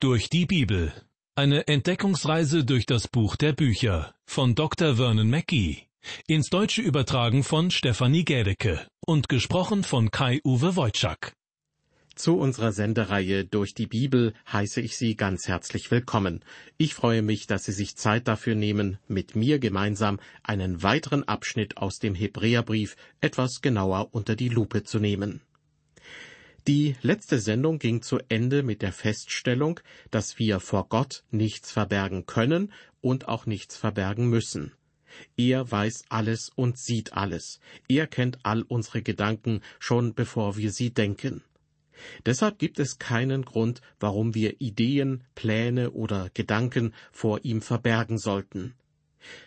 Durch die Bibel. Eine Entdeckungsreise durch das Buch der Bücher von Dr. Vernon Mackey. Ins Deutsche übertragen von Stefanie Gädecke und gesprochen von Kai-Uwe Wojczak. Zu unserer Sendereihe Durch die Bibel heiße ich Sie ganz herzlich willkommen. Ich freue mich, dass Sie sich Zeit dafür nehmen, mit mir gemeinsam einen weiteren Abschnitt aus dem Hebräerbrief etwas genauer unter die Lupe zu nehmen. Die letzte Sendung ging zu Ende mit der Feststellung, dass wir vor Gott nichts verbergen können und auch nichts verbergen müssen. Er weiß alles und sieht alles. Er kennt all unsere Gedanken schon bevor wir sie denken. Deshalb gibt es keinen Grund, warum wir Ideen, Pläne oder Gedanken vor ihm verbergen sollten.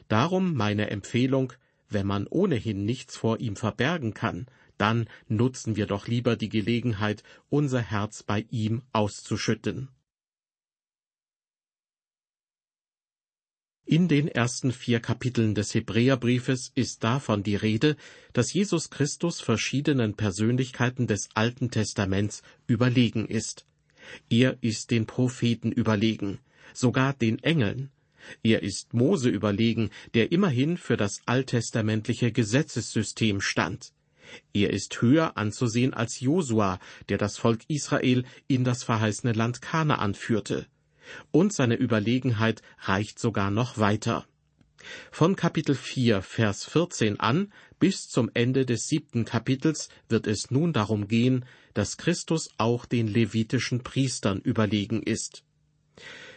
Darum meine Empfehlung, wenn man ohnehin nichts vor ihm verbergen kann, dann nutzen wir doch lieber die Gelegenheit, unser Herz bei ihm auszuschütten. In den ersten vier Kapiteln des Hebräerbriefes ist davon die Rede, dass Jesus Christus verschiedenen Persönlichkeiten des Alten Testaments überlegen ist. Er ist den Propheten überlegen, sogar den Engeln. Er ist Mose überlegen, der immerhin für das alttestamentliche Gesetzessystem stand. Er ist höher anzusehen als Josua, der das Volk Israel in das verheißene Land Kanaan führte. Und seine Überlegenheit reicht sogar noch weiter. Von Kapitel 4, Vers 14 an bis zum Ende des siebten Kapitels wird es nun darum gehen, dass Christus auch den levitischen Priestern überlegen ist.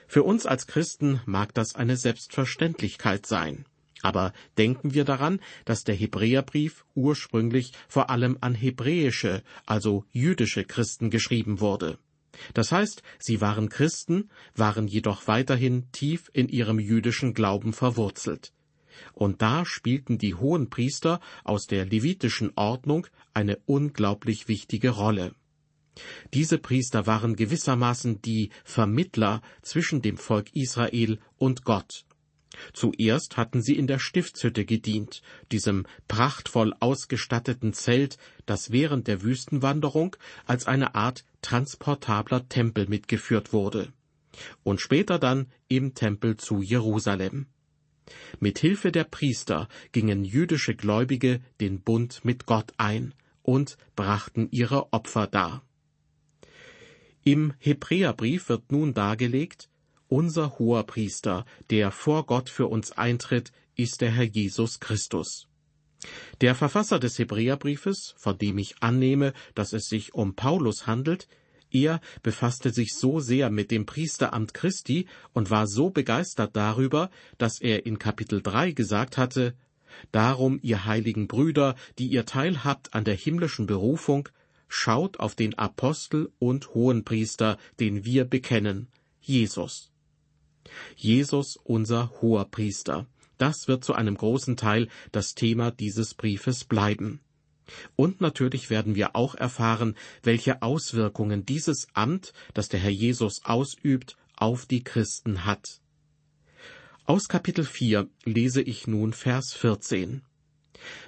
Für uns als Christen mag das eine Selbstverständlichkeit sein. Aber denken wir daran, dass der Hebräerbrief ursprünglich vor allem an hebräische, also jüdische Christen geschrieben wurde. Das heißt, sie waren Christen, waren jedoch weiterhin tief in ihrem jüdischen Glauben verwurzelt. Und da spielten die hohen Priester aus der levitischen Ordnung eine unglaublich wichtige Rolle. Diese Priester waren gewissermaßen die Vermittler zwischen dem Volk Israel und Gott. Zuerst hatten sie in der Stiftshütte gedient, diesem prachtvoll ausgestatteten Zelt, das während der Wüstenwanderung als eine Art transportabler Tempel mitgeführt wurde, und später dann im Tempel zu Jerusalem. Mit Hilfe der Priester gingen jüdische Gläubige den Bund mit Gott ein und brachten ihre Opfer dar. Im Hebräerbrief wird nun dargelegt, unser hoher Priester, der vor Gott für uns eintritt, ist der Herr Jesus Christus. Der Verfasser des Hebräerbriefes, von dem ich annehme, dass es sich um Paulus handelt, er befasste sich so sehr mit dem Priesteramt Christi und war so begeistert darüber, dass er in Kapitel 3 gesagt hatte, Darum, ihr heiligen Brüder, die ihr teilhabt an der himmlischen Berufung, schaut auf den Apostel und Hohenpriester, den wir bekennen, Jesus. Jesus unser Hoherpriester. Das wird zu einem großen Teil das Thema dieses Briefes bleiben. Und natürlich werden wir auch erfahren, welche Auswirkungen dieses Amt, das der Herr Jesus ausübt, auf die Christen hat. Aus Kapitel 4 lese ich nun Vers 14.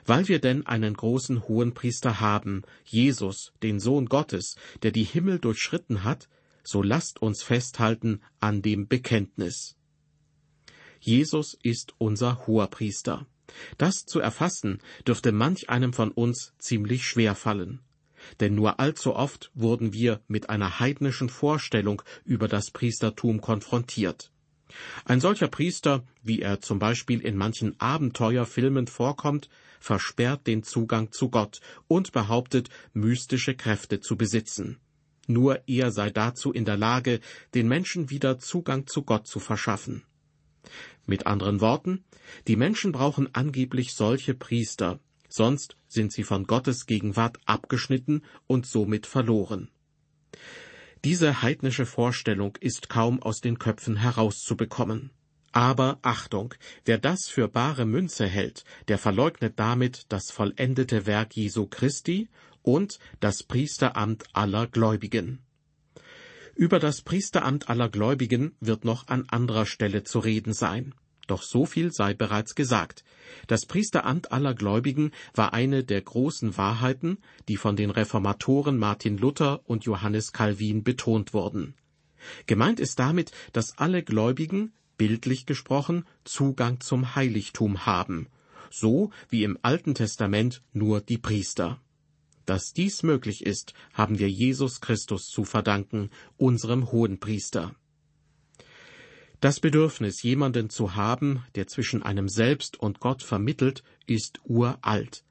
Weil wir denn einen großen Hohenpriester haben, Jesus, den Sohn Gottes, der die Himmel durchschritten hat, so lasst uns festhalten an dem Bekenntnis. Jesus ist unser Hoherpriester. Das zu erfassen dürfte manch einem von uns ziemlich schwer fallen. Denn nur allzu oft wurden wir mit einer heidnischen Vorstellung über das Priestertum konfrontiert. Ein solcher Priester, wie er zum Beispiel in manchen Abenteuerfilmen vorkommt, versperrt den Zugang zu Gott und behauptet, mystische Kräfte zu besitzen. Nur er sei dazu in der Lage, den Menschen wieder Zugang zu Gott zu verschaffen. Mit anderen Worten, die Menschen brauchen angeblich solche Priester, sonst sind sie von Gottes Gegenwart abgeschnitten und somit verloren. Diese heidnische Vorstellung ist kaum aus den Köpfen herauszubekommen. Aber Achtung, wer das für bare Münze hält, der verleugnet damit das vollendete Werk Jesu Christi und das Priesteramt aller Gläubigen. Über das Priesteramt aller Gläubigen wird noch an anderer Stelle zu reden sein. Doch so viel sei bereits gesagt. Das Priesteramt aller Gläubigen war eine der großen Wahrheiten, die von den Reformatoren Martin Luther und Johannes Calvin betont wurden. Gemeint ist damit, dass alle Gläubigen, bildlich gesprochen, Zugang zum Heiligtum haben, so wie im Alten Testament nur die Priester. Dass dies möglich ist, haben wir Jesus Christus zu verdanken, unserem Hohenpriester. Das Bedürfnis, jemanden zu haben, der zwischen einem selbst und Gott vermittelt, ist uralt.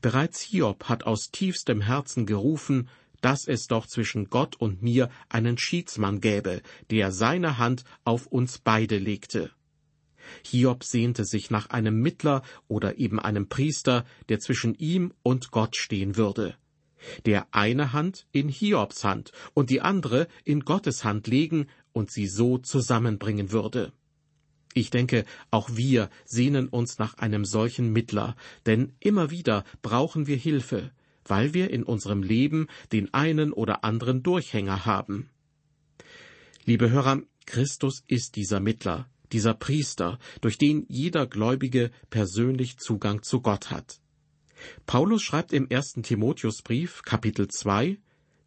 Bereits Hiob hat aus tiefstem Herzen gerufen, dass es doch zwischen Gott und mir einen Schiedsmann gäbe, der seine Hand auf uns beide legte. Hiob sehnte sich nach einem Mittler oder eben einem Priester, der zwischen ihm und Gott stehen würde. Der eine Hand in Hiobs Hand und die andere in Gottes Hand legen und sie so zusammenbringen würde. Ich denke, auch wir sehnen uns nach einem solchen Mittler, denn immer wieder brauchen wir Hilfe, weil wir in unserem Leben den einen oder anderen Durchhänger haben. Liebe Hörer, Christus ist dieser Mittler, dieser Priester, durch den jeder Gläubige persönlich Zugang zu Gott hat. Paulus schreibt im ersten Timotheusbrief, Kapitel 2,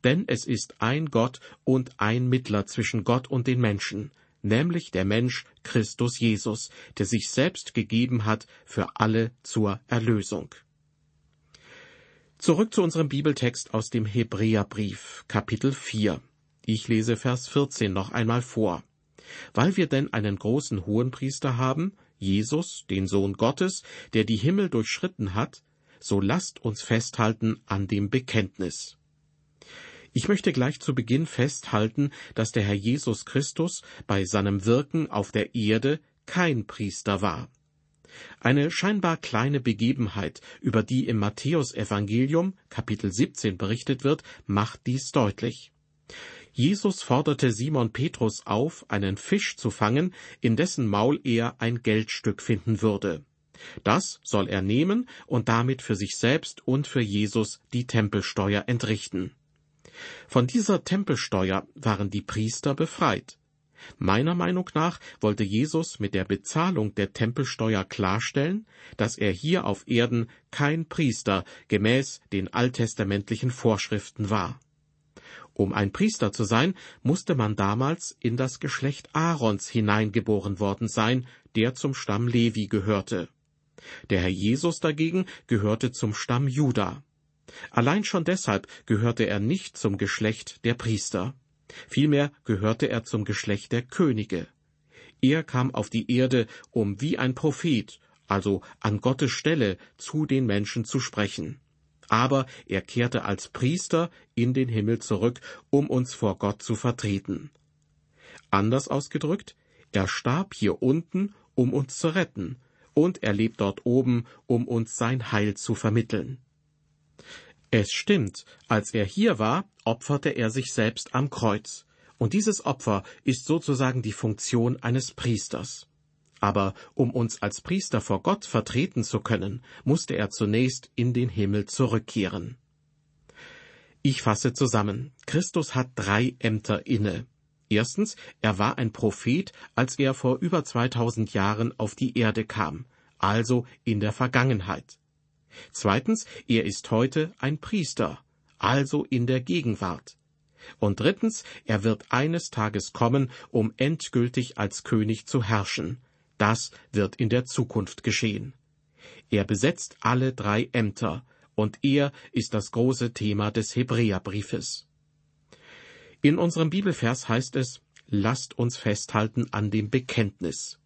denn es ist ein Gott und ein Mittler zwischen Gott und den Menschen, nämlich der Mensch Christus Jesus, der sich selbst gegeben hat für alle zur Erlösung. Zurück zu unserem Bibeltext aus dem Hebräerbrief, Kapitel 4. Ich lese Vers 14 noch einmal vor. Weil wir denn einen großen Hohenpriester haben, Jesus, den Sohn Gottes, der die Himmel durchschritten hat, so lasst uns festhalten an dem Bekenntnis. Ich möchte gleich zu Beginn festhalten, dass der Herr Jesus Christus bei seinem Wirken auf der Erde kein Priester war. Eine scheinbar kleine Begebenheit, über die im Matthäusevangelium Kapitel 17 berichtet wird, macht dies deutlich. Jesus forderte Simon Petrus auf, einen Fisch zu fangen, in dessen Maul er ein Geldstück finden würde. Das soll er nehmen und damit für sich selbst und für Jesus die Tempelsteuer entrichten. Von dieser Tempelsteuer waren die Priester befreit. Meiner Meinung nach wollte Jesus mit der Bezahlung der Tempelsteuer klarstellen, dass er hier auf Erden kein Priester gemäß den alttestamentlichen Vorschriften war. Um ein Priester zu sein, musste man damals in das Geschlecht Aarons hineingeboren worden sein, der zum Stamm Levi gehörte. Der Herr Jesus dagegen gehörte zum Stamm Juda. Allein schon deshalb gehörte er nicht zum Geschlecht der Priester. Vielmehr gehörte er zum Geschlecht der Könige. Er kam auf die Erde, um wie ein Prophet, also an Gottes Stelle, zu den Menschen zu sprechen. Aber er kehrte als Priester in den Himmel zurück, um uns vor Gott zu vertreten. Anders ausgedrückt, er starb hier unten, um uns zu retten, und er lebt dort oben, um uns sein Heil zu vermitteln. Es stimmt, als er hier war, opferte er sich selbst am Kreuz. Und dieses Opfer ist sozusagen die Funktion eines Priesters. Aber um uns als Priester vor Gott vertreten zu können, musste er zunächst in den Himmel zurückkehren. Ich fasse zusammen. Christus hat drei Ämter inne. Erstens, er war ein Prophet, als er vor über 2000 Jahren auf die Erde kam, also in der Vergangenheit. Zweitens, er ist heute ein Priester, also in der Gegenwart. Und drittens, er wird eines Tages kommen, um endgültig als König zu herrschen. Das wird in der Zukunft geschehen. Er besetzt alle drei Ämter, und er ist das große Thema des Hebräerbriefes. In unserem Bibelvers heißt es, lasst uns festhalten an dem Bekenntnis.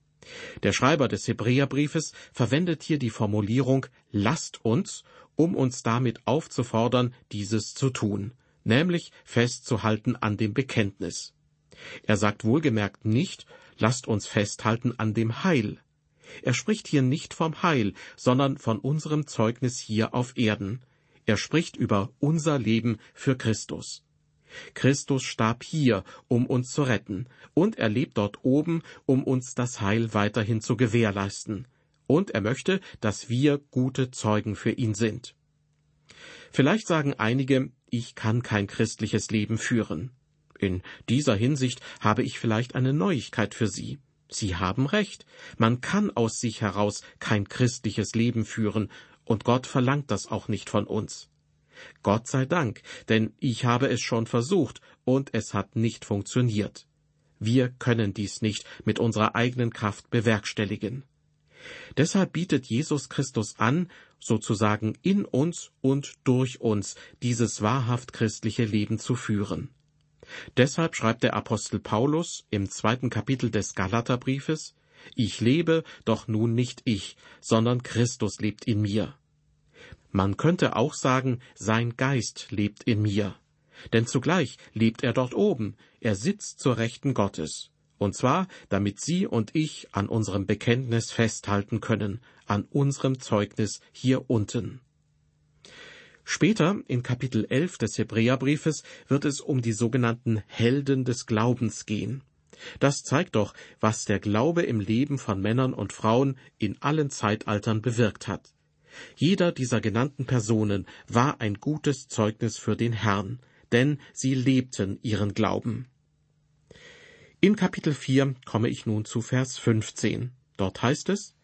Der Schreiber des Hebräerbriefes verwendet hier die Formulierung lasst uns, um uns damit aufzufordern, dieses zu tun, nämlich festzuhalten an dem Bekenntnis. Er sagt wohlgemerkt nicht, lasst uns festhalten an dem Heil. Er spricht hier nicht vom Heil, sondern von unserem Zeugnis hier auf Erden. Er spricht über unser Leben für Christus. Christus starb hier, um uns zu retten, und er lebt dort oben, um uns das Heil weiterhin zu gewährleisten. Und er möchte, dass wir gute Zeugen für ihn sind. Vielleicht sagen einige, ich kann kein christliches Leben führen. In dieser Hinsicht habe ich vielleicht eine Neuigkeit für Sie. Sie haben recht. Man kann aus sich heraus kein christliches Leben führen, und Gott verlangt das auch nicht von uns. Gott sei Dank, denn ich habe es schon versucht und es hat nicht funktioniert. Wir können dies nicht mit unserer eigenen Kraft bewerkstelligen. Deshalb bietet Jesus Christus an, sozusagen in uns und durch uns dieses wahrhaft christliche Leben zu führen. Deshalb schreibt der Apostel Paulus im zweiten Kapitel des Galaterbriefes, Ich lebe, doch nun nicht ich, sondern Christus lebt in mir. Man könnte auch sagen, sein Geist lebt in mir. Denn zugleich lebt er dort oben, er sitzt zur Rechten Gottes. Und zwar, damit Sie und ich an unserem Bekenntnis festhalten können, an unserem Zeugnis hier unten. Später, in Kapitel 11 des Hebräerbriefes, wird es um die sogenannten Helden des Glaubens gehen. Das zeigt doch, was der Glaube im Leben von Männern und Frauen in allen Zeitaltern bewirkt hat. Jeder dieser genannten Personen war ein gutes Zeugnis für den Herrn, denn sie lebten ihren Glauben. In Kapitel 4 komme ich nun zu Vers 15. Dort heißt es,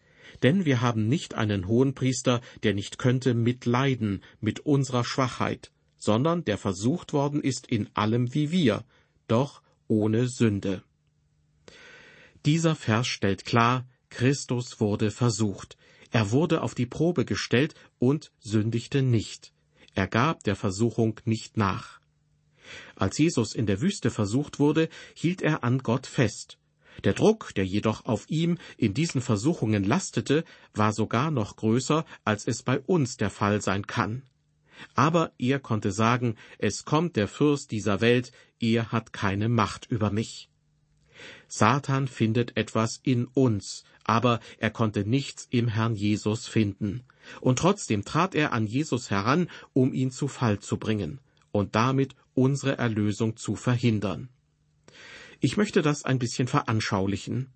denn wir haben nicht einen Hohenpriester, der nicht könnte mitleiden mit unserer Schwachheit, sondern der versucht worden ist in allem wie wir, doch ohne Sünde. Dieser Vers stellt klar, Christus wurde versucht. Er wurde auf die Probe gestellt und sündigte nicht. Er gab der Versuchung nicht nach. Als Jesus in der Wüste versucht wurde, hielt er an Gott fest. Der Druck, der jedoch auf ihm in diesen Versuchungen lastete, war sogar noch größer, als es bei uns der Fall sein kann. Aber er konnte sagen, es kommt der Fürst dieser Welt, er hat keine Macht über mich. Satan findet etwas in uns, aber er konnte nichts im Herrn Jesus finden. Und trotzdem trat er an Jesus heran, um ihn zu Fall zu bringen und damit unsere Erlösung zu verhindern. Ich möchte das ein bisschen veranschaulichen.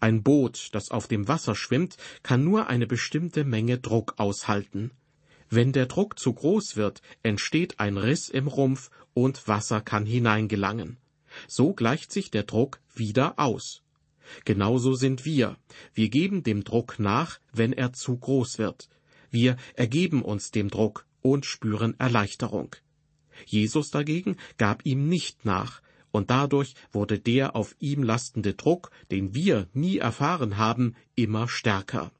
Ein Boot, das auf dem Wasser schwimmt, kann nur eine bestimmte Menge Druck aushalten. Wenn der Druck zu groß wird, entsteht ein Riss im Rumpf und Wasser kann hineingelangen. So gleicht sich der Druck wieder aus. Genauso sind wir. Wir geben dem Druck nach, wenn er zu groß wird. Wir ergeben uns dem Druck und spüren Erleichterung. Jesus dagegen gab ihm nicht nach, und dadurch wurde der auf ihm lastende Druck, den wir nie erfahren haben, immer stärker.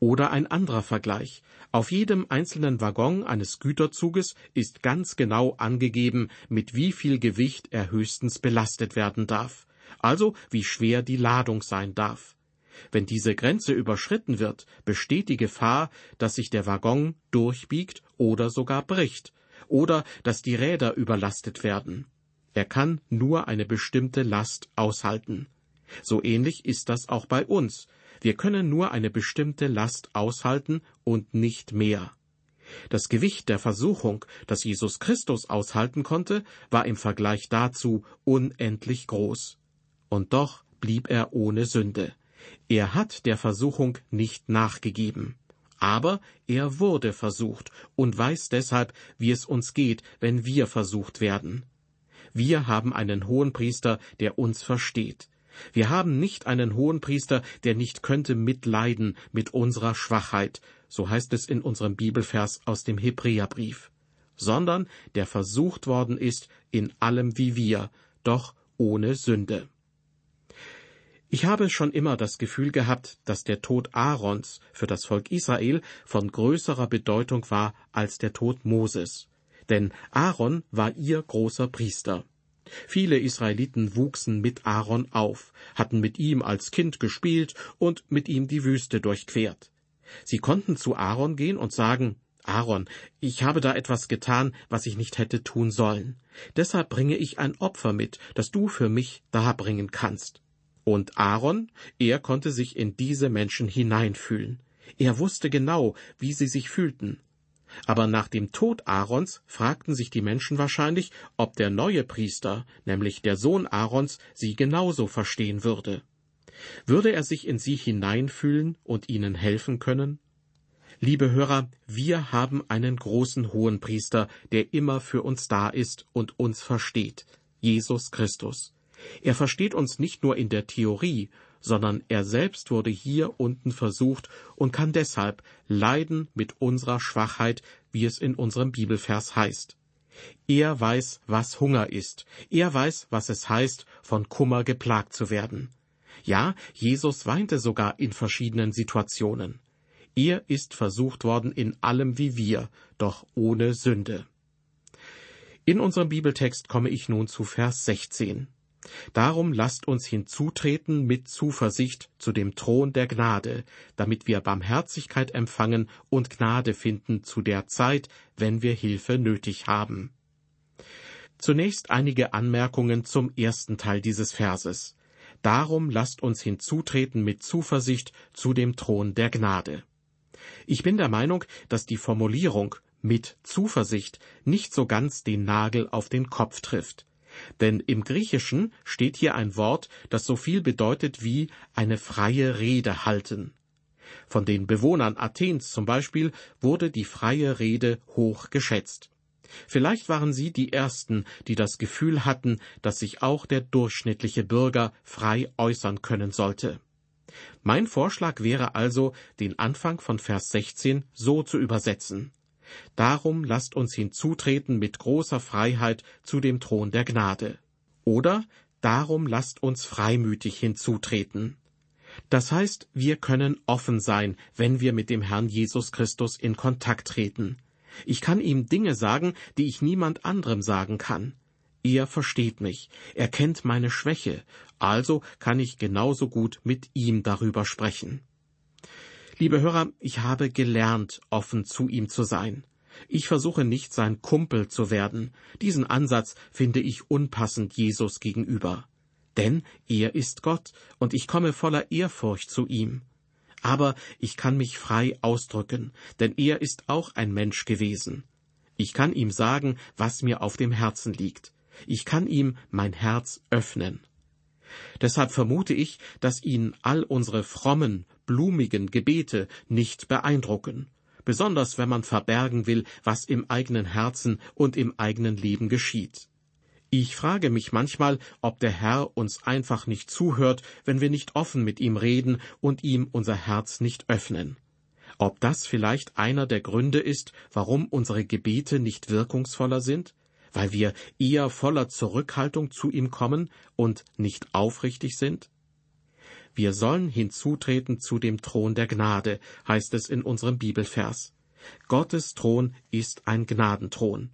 Oder ein anderer Vergleich. Auf jedem einzelnen Waggon eines Güterzuges ist ganz genau angegeben, mit wie viel Gewicht er höchstens belastet werden darf, also wie schwer die Ladung sein darf. Wenn diese Grenze überschritten wird, besteht die Gefahr, dass sich der Waggon durchbiegt oder sogar bricht, oder dass die Räder überlastet werden. Er kann nur eine bestimmte Last aushalten. So ähnlich ist das auch bei uns. Wir können nur eine bestimmte Last aushalten und nicht mehr. Das Gewicht der Versuchung, das Jesus Christus aushalten konnte, war im Vergleich dazu unendlich groß. Und doch blieb er ohne Sünde. Er hat der Versuchung nicht nachgegeben. Aber er wurde versucht und weiß deshalb, wie es uns geht, wenn wir versucht werden. Wir haben einen Hohenpriester, der uns versteht. Wir haben nicht einen Hohenpriester, der nicht könnte mitleiden mit unserer Schwachheit, so heißt es in unserem Bibelvers aus dem Hebräerbrief, sondern der versucht worden ist in allem wie wir, doch ohne Sünde. Ich habe schon immer das Gefühl gehabt, dass der Tod Aarons für das Volk Israel von größerer Bedeutung war als der Tod Moses. Denn Aaron war ihr großer Priester. Viele Israeliten wuchsen mit Aaron auf, hatten mit ihm als Kind gespielt und mit ihm die Wüste durchquert. Sie konnten zu Aaron gehen und sagen, Aaron, ich habe da etwas getan, was ich nicht hätte tun sollen. Deshalb bringe ich ein Opfer mit, das du für mich darbringen kannst. Und Aaron, er konnte sich in diese Menschen hineinfühlen. Er wusste genau, wie sie sich fühlten. Aber nach dem Tod Aarons fragten sich die Menschen wahrscheinlich, ob der neue Priester, nämlich der Sohn Aarons, sie genauso verstehen würde. Würde er sich in sie hineinfühlen und ihnen helfen können? Liebe Hörer, wir haben einen großen Hohenpriester, der immer für uns da ist und uns versteht, Jesus Christus. Er versteht uns nicht nur in der Theorie, sondern er selbst wurde hier unten versucht und kann deshalb leiden mit unserer Schwachheit, wie es in unserem Bibelvers heißt. Er weiß, was Hunger ist. Er weiß, was es heißt, von Kummer geplagt zu werden. Ja, Jesus weinte sogar in verschiedenen Situationen. Er ist versucht worden in allem wie wir, doch ohne Sünde. In unserem Bibeltext komme ich nun zu Vers 16. Darum lasst uns hinzutreten mit Zuversicht zu dem Thron der Gnade, damit wir Barmherzigkeit empfangen und Gnade finden zu der Zeit, wenn wir Hilfe nötig haben. Zunächst einige Anmerkungen zum ersten Teil dieses Verses. Darum lasst uns hinzutreten mit Zuversicht zu dem Thron der Gnade. Ich bin der Meinung, dass die Formulierung mit Zuversicht nicht so ganz den Nagel auf den Kopf trifft. Denn im Griechischen steht hier ein Wort, das so viel bedeutet wie eine freie Rede halten. Von den Bewohnern Athens zum Beispiel wurde die freie Rede hoch geschätzt. Vielleicht waren sie die Ersten, die das Gefühl hatten, dass sich auch der durchschnittliche Bürger frei äußern können sollte. Mein Vorschlag wäre also, den Anfang von Vers 16 so zu übersetzen. Darum lasst uns hinzutreten mit großer Freiheit zu dem Thron der Gnade. Oder darum lasst uns freimütig hinzutreten. Das heißt, wir können offen sein, wenn wir mit dem Herrn Jesus Christus in Kontakt treten. Ich kann ihm Dinge sagen, die ich niemand anderem sagen kann. Er versteht mich, er kennt meine Schwäche, also kann ich genauso gut mit ihm darüber sprechen. Liebe Hörer, ich habe gelernt, offen zu ihm zu sein. Ich versuche nicht sein Kumpel zu werden. Diesen Ansatz finde ich unpassend Jesus gegenüber. Denn er ist Gott und ich komme voller Ehrfurcht zu ihm. Aber ich kann mich frei ausdrücken, denn er ist auch ein Mensch gewesen. Ich kann ihm sagen, was mir auf dem Herzen liegt. Ich kann ihm mein Herz öffnen. Deshalb vermute ich, dass ihn all unsere frommen, blumigen Gebete nicht beeindrucken, besonders wenn man verbergen will, was im eigenen Herzen und im eigenen Leben geschieht. Ich frage mich manchmal, ob der Herr uns einfach nicht zuhört, wenn wir nicht offen mit ihm reden und ihm unser Herz nicht öffnen. Ob das vielleicht einer der Gründe ist, warum unsere Gebete nicht wirkungsvoller sind? Weil wir eher voller Zurückhaltung zu ihm kommen und nicht aufrichtig sind? Wir sollen hinzutreten zu dem Thron der Gnade, heißt es in unserem Bibelvers. Gottes Thron ist ein Gnadenthron.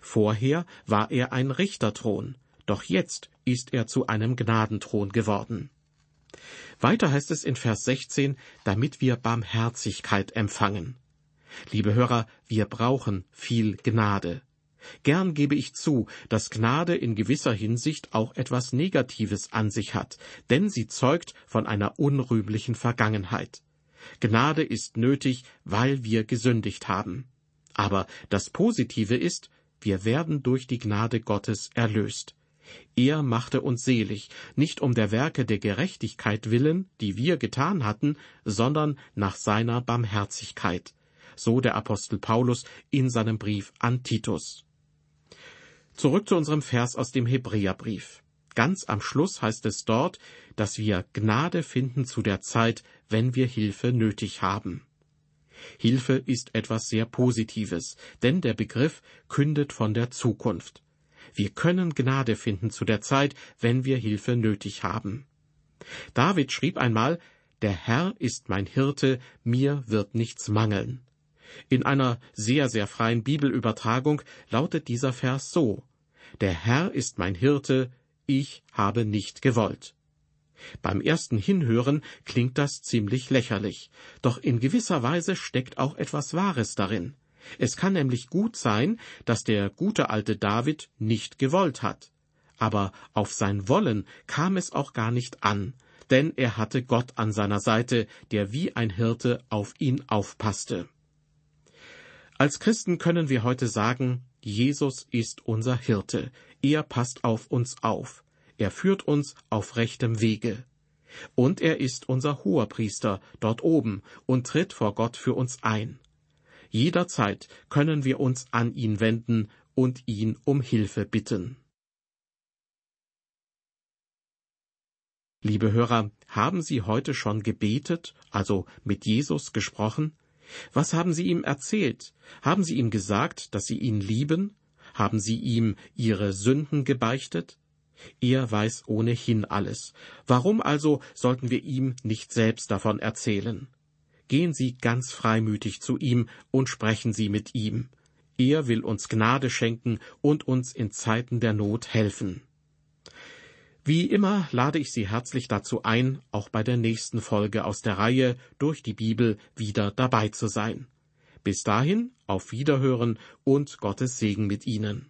Vorher war er ein Richterthron, doch jetzt ist er zu einem Gnadenthron geworden. Weiter heißt es in Vers 16, damit wir Barmherzigkeit empfangen. Liebe Hörer, wir brauchen viel Gnade. Gern gebe ich zu, dass Gnade in gewisser Hinsicht auch etwas Negatives an sich hat, denn sie zeugt von einer unrühmlichen Vergangenheit. Gnade ist nötig, weil wir gesündigt haben. Aber das Positive ist, wir werden durch die Gnade Gottes erlöst. Er machte uns selig, nicht um der Werke der Gerechtigkeit willen, die wir getan hatten, sondern nach seiner Barmherzigkeit. So der Apostel Paulus in seinem Brief an Titus. Zurück zu unserem Vers aus dem Hebräerbrief. Ganz am Schluss heißt es dort, dass wir Gnade finden zu der Zeit, wenn wir Hilfe nötig haben. Hilfe ist etwas sehr Positives, denn der Begriff kündet von der Zukunft. Wir können Gnade finden zu der Zeit, wenn wir Hilfe nötig haben. David schrieb einmal, Der Herr ist mein Hirte, mir wird nichts mangeln. In einer sehr, sehr freien Bibelübertragung lautet dieser Vers so Der Herr ist mein Hirte, ich habe nicht gewollt. Beim ersten Hinhören klingt das ziemlich lächerlich, doch in gewisser Weise steckt auch etwas Wahres darin. Es kann nämlich gut sein, dass der gute alte David nicht gewollt hat. Aber auf sein Wollen kam es auch gar nicht an, denn er hatte Gott an seiner Seite, der wie ein Hirte auf ihn aufpasste. Als Christen können wir heute sagen, Jesus ist unser Hirte, er passt auf uns auf, er führt uns auf rechtem Wege. Und er ist unser Hoherpriester dort oben und tritt vor Gott für uns ein. Jederzeit können wir uns an ihn wenden und ihn um Hilfe bitten. Liebe Hörer, haben Sie heute schon gebetet, also mit Jesus gesprochen? Was haben Sie ihm erzählt? Haben Sie ihm gesagt, dass Sie ihn lieben? Haben Sie ihm Ihre Sünden gebeichtet? Er weiß ohnehin alles. Warum also sollten wir ihm nicht selbst davon erzählen? Gehen Sie ganz freimütig zu ihm und sprechen Sie mit ihm. Er will uns Gnade schenken und uns in Zeiten der Not helfen. Wie immer lade ich Sie herzlich dazu ein, auch bei der nächsten Folge aus der Reihe durch die Bibel wieder dabei zu sein. Bis dahin, auf Wiederhören und Gottes Segen mit Ihnen.